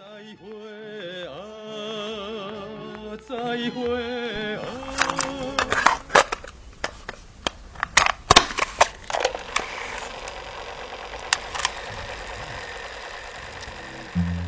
再会啊，再会啊。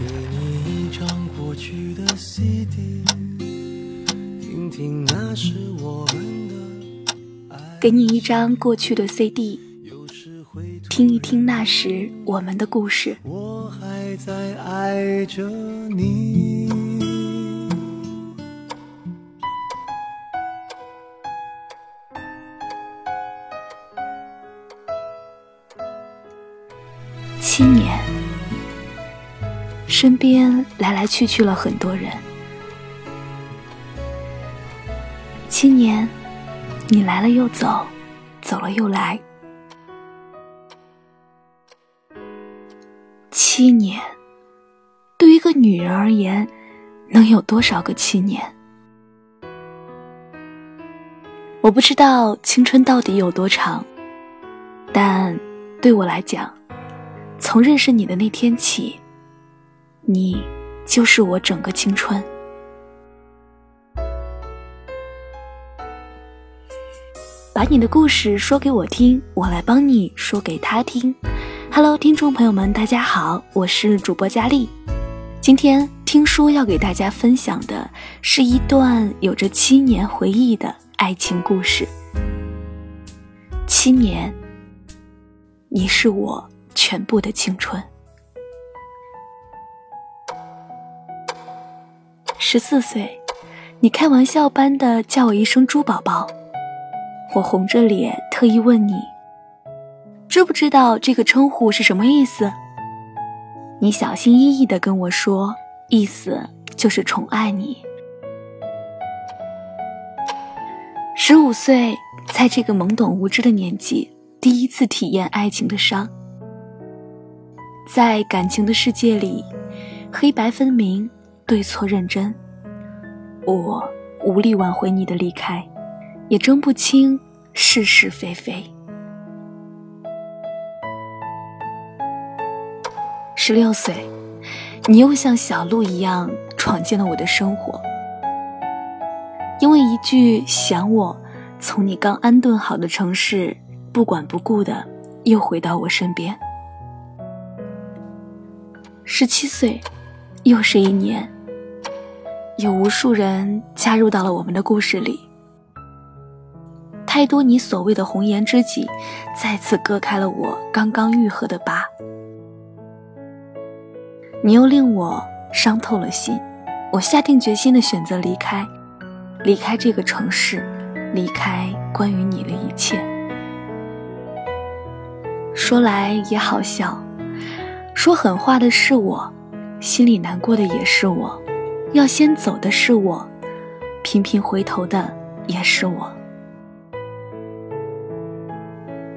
给你一张过去的 CD，听听那时我们的。给你一张过去的 CD，听一听那时我们的故事。我还在爱着你。七年。身边来来去去了很多人，七年，你来了又走，走了又来。七年，对于一个女人而言，能有多少个七年？我不知道青春到底有多长，但对我来讲，从认识你的那天起。你就是我整个青春。把你的故事说给我听，我来帮你说给他听。Hello，听众朋友们，大家好，我是主播佳丽。今天听书要给大家分享的是一段有着七年回忆的爱情故事。七年，你是我全部的青春。十四岁，你开玩笑般的叫我一声“猪宝宝”，我红着脸特意问你，知不知道这个称呼是什么意思？你小心翼翼的跟我说，意思就是宠爱你。十五岁，在这个懵懂无知的年纪，第一次体验爱情的伤，在感情的世界里，黑白分明。对错认真，我无力挽回你的离开，也争不清是是非非。十六岁，你又像小鹿一样闯进了我的生活，因为一句想我，从你刚安顿好的城市不管不顾的又回到我身边。十七岁，又是一年。有无数人加入到了我们的故事里，太多你所谓的红颜知己，再次割开了我刚刚愈合的疤。你又令我伤透了心，我下定决心的选择离开，离开这个城市，离开关于你的一切。说来也好笑，说狠话的是我，心里难过的也是我。要先走的是我，频频回头的也是我。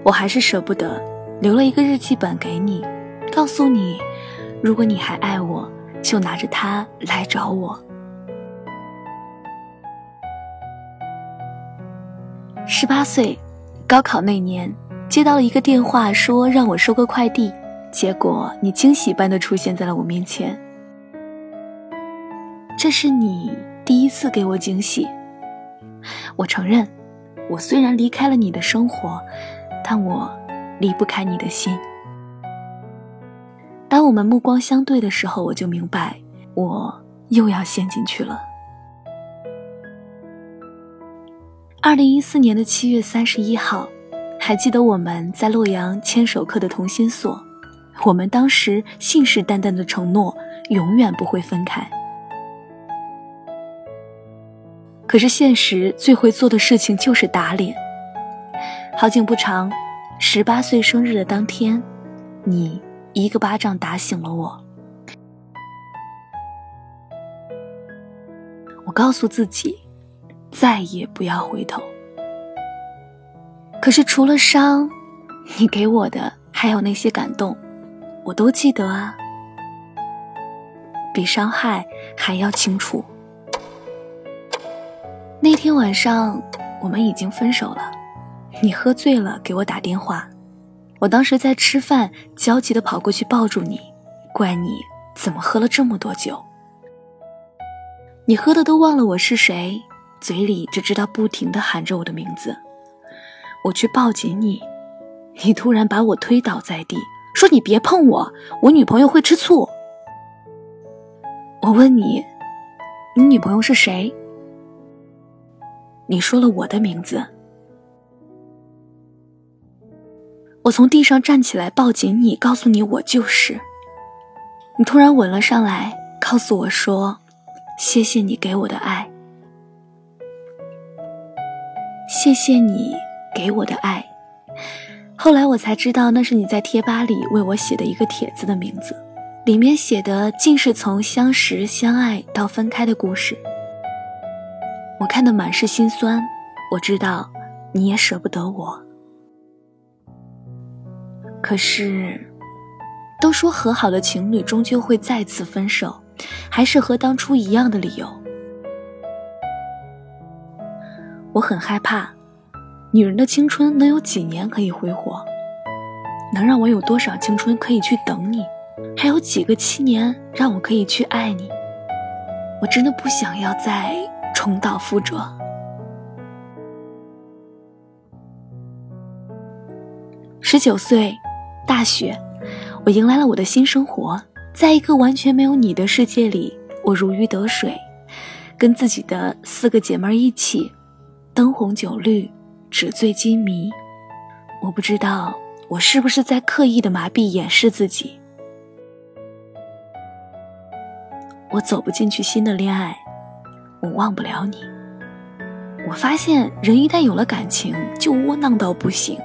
我还是舍不得，留了一个日记本给你，告诉你，如果你还爱我，就拿着它来找我。十八岁，高考那年，接到了一个电话，说让我收个快递，结果你惊喜般的出现在了我面前。这是你第一次给我惊喜。我承认，我虽然离开了你的生活，但我离不开你的心。当我们目光相对的时候，我就明白，我又要陷进去了。二零一四年的七月三十一号，还记得我们在洛阳牵手刻的同心锁，我们当时信誓旦旦的承诺，永远不会分开。可是现实最会做的事情就是打脸。好景不长，十八岁生日的当天，你一个巴掌打醒了我。我告诉自己，再也不要回头。可是除了伤，你给我的还有那些感动，我都记得啊，比伤害还要清楚。那天晚上，我们已经分手了。你喝醉了给我打电话，我当时在吃饭，焦急的跑过去抱住你，怪你怎么喝了这么多酒？你喝的都忘了我是谁，嘴里只知道不停的喊着我的名字。我去抱紧你，你突然把我推倒在地，说你别碰我，我女朋友会吃醋。我问你，你女朋友是谁？你说了我的名字。我从地上站起来，抱紧你，告诉你我就是。你突然吻了上来，告诉我说：“谢谢你给我的爱，谢谢你给我的爱。”后来我才知道，那是你在贴吧里为我写的一个帖子的名字，里面写的尽是从相识、相爱到分开的故事。我看得满是心酸，我知道你也舍不得我。可是，都说和好的情侣终究会再次分手，还是和当初一样的理由。我很害怕，女人的青春能有几年可以挥霍？能让我有多少青春可以去等你？还有几个七年让我可以去爱你？我真的不想要再重蹈覆辙。十九岁。大学，我迎来了我的新生活，在一个完全没有你的世界里，我如鱼得水，跟自己的四个姐妹一起，灯红酒绿，纸醉金迷。我不知道我是不是在刻意的麻痹掩饰自己。我走不进去新的恋爱，我忘不了你。我发现人一旦有了感情，就窝囊到不行。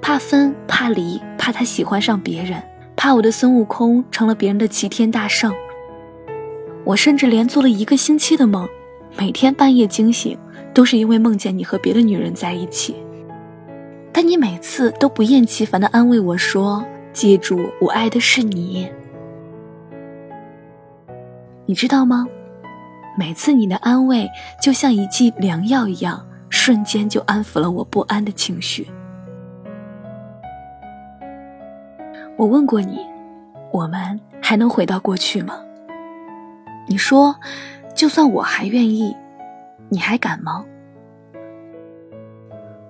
怕分，怕离，怕他喜欢上别人，怕我的孙悟空成了别人的齐天大圣。我甚至连做了一个星期的梦，每天半夜惊醒，都是因为梦见你和别的女人在一起。但你每次都不厌其烦地安慰我说：“记住，我爱的是你。”你知道吗？每次你的安慰就像一剂良药一样，瞬间就安抚了我不安的情绪。我问过你，我们还能回到过去吗？你说，就算我还愿意，你还敢吗？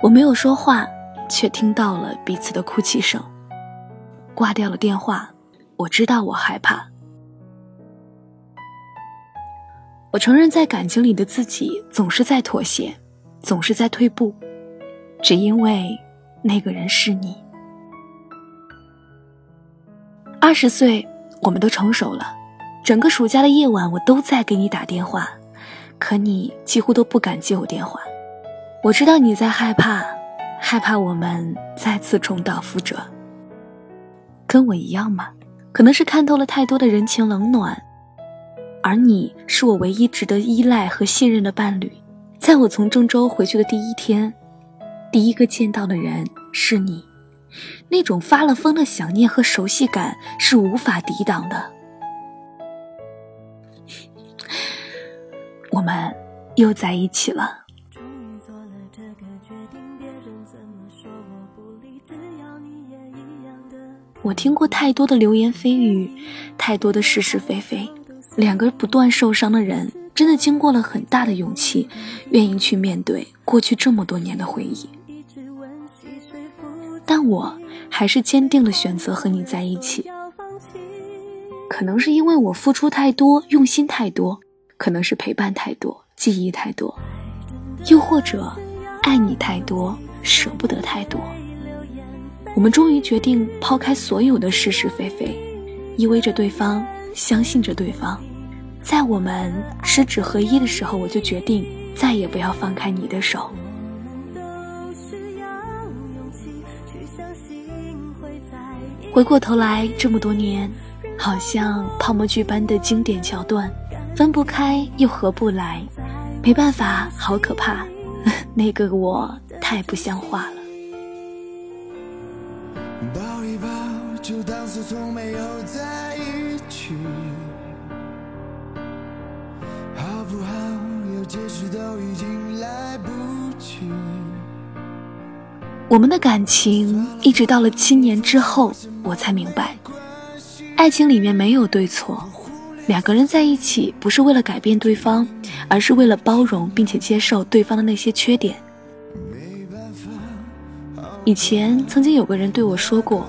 我没有说话，却听到了彼此的哭泣声。挂掉了电话，我知道我害怕。我承认，在感情里的自己总是在妥协，总是在退步，只因为那个人是你。二十岁，我们都成熟了。整个暑假的夜晚，我都在给你打电话，可你几乎都不敢接我电话。我知道你在害怕，害怕我们再次重蹈覆辙。跟我一样吗？可能是看透了太多的人情冷暖，而你是我唯一值得依赖和信任的伴侣。在我从郑州回去的第一天，第一个见到的人是你。那种发了疯的想念和熟悉感是无法抵挡的。我们又在一起了。我听过太多的流言蜚语，太多的是是非非。两个不断受伤的人，真的经过了很大的勇气，愿意去面对过去这么多年的回忆。但我还是坚定的选择和你在一起。可能是因为我付出太多，用心太多，可能是陪伴太多，记忆太多，又或者爱你太多，舍不得太多。我们终于决定抛开所有的是是非非，依偎着对方，相信着对方。在我们十指合一的时候，我就决定再也不要放开你的手。回过头来，这么多年，好像泡沫剧般的经典桥段，分不开又合不来，没办法，好可怕，那个我太不像话了。抱一抱，就当是从没有在一起，好不好？有解释都已经来不及。我们的感情一直到了七年之后，我才明白，爱情里面没有对错，两个人在一起不是为了改变对方，而是为了包容并且接受对方的那些缺点。以前曾经有个人对我说过，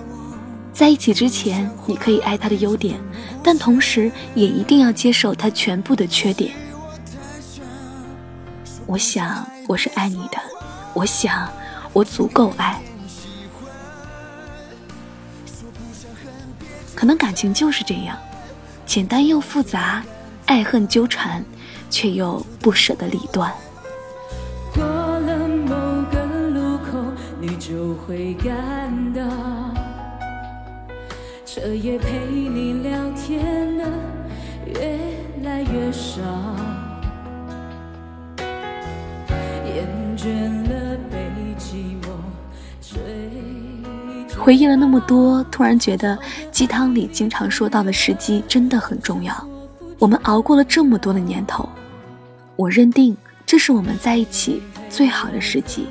在一起之前你可以爱他的优点，但同时也一定要接受他全部的缺点。我想我是爱你的，我想我足够爱。可能感情就是这样，简单又复杂，爱恨纠缠，却又不舍得理断。过了某个路口，你就会感到，彻夜陪你聊天的越来越少，回忆了那么多，突然觉得鸡汤里经常说到的时机真的很重要。我们熬过了这么多的年头，我认定这是我们在一起最好的时机。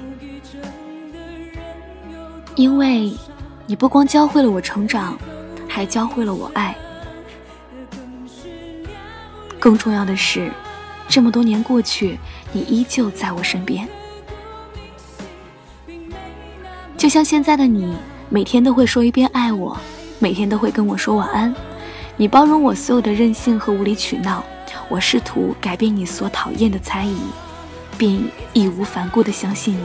因为，你不光教会了我成长，还教会了我爱。更重要的是，这么多年过去，你依旧在我身边，就像现在的你。每天都会说一遍爱我，每天都会跟我说晚安。你包容我所有的任性和无理取闹，我试图改变你所讨厌的猜疑，并义无反顾地相信你。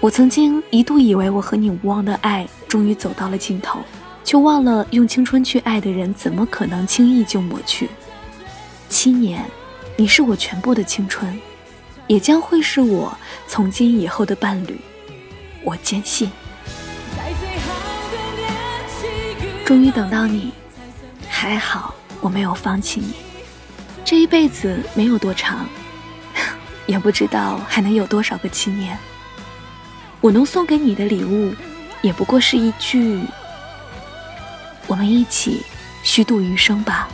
我曾经一度以为我和你无望的爱终于走到了尽头，却忘了用青春去爱的人怎么可能轻易就抹去？七年，你是我全部的青春。也将会是我从今以后的伴侣，我坚信。终于等到你，还好我没有放弃你。这一辈子没有多长，也不知道还能有多少个七年。我能送给你的礼物，也不过是一句：我们一起虚度余生吧。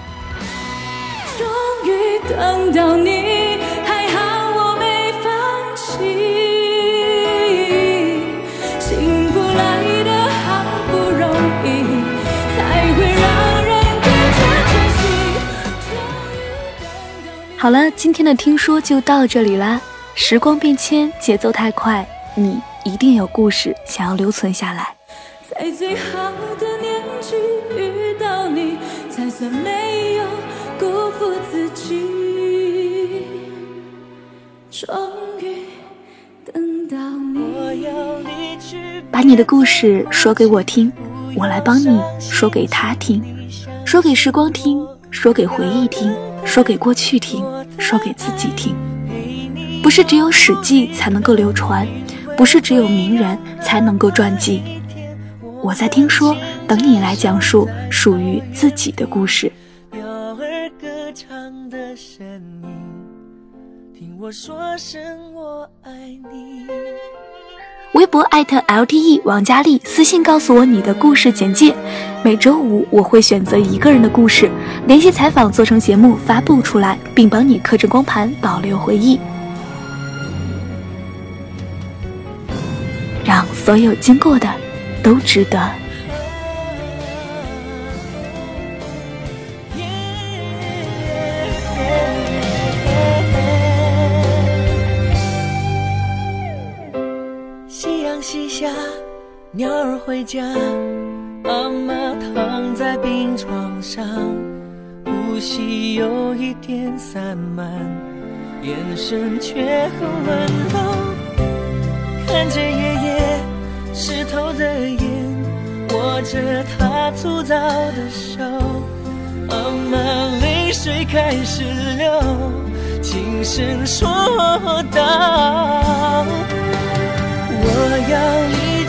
终于等到你。好了，今天的听说就到这里啦。时光变迁，节奏太快，你一定有故事想要留存下来。在最好的年纪遇到你，才算没有辜负自己。终于等到你，把你的故事说给我听，我来帮你说给他听，说给时光听，说给回忆听。说给过去听，说给自己听，不是只有史记才能够流传，不是只有名人才能够传记。我在听说，等你来讲述属于自己的故事。听我说声我爱你。微博艾特 lte 王佳丽，私信告诉我你的故事简介。每周五我会选择一个人的故事，联系采访做成节目发布出来，并帮你刻制光盘保留回忆，让所有经过的都值得。儿回家，妈妈躺在病床上，呼吸有一点散漫，眼神却很温柔。看着爷爷湿透的眼，握着他粗糙的手，妈妈泪水开始流，轻声说道：我要。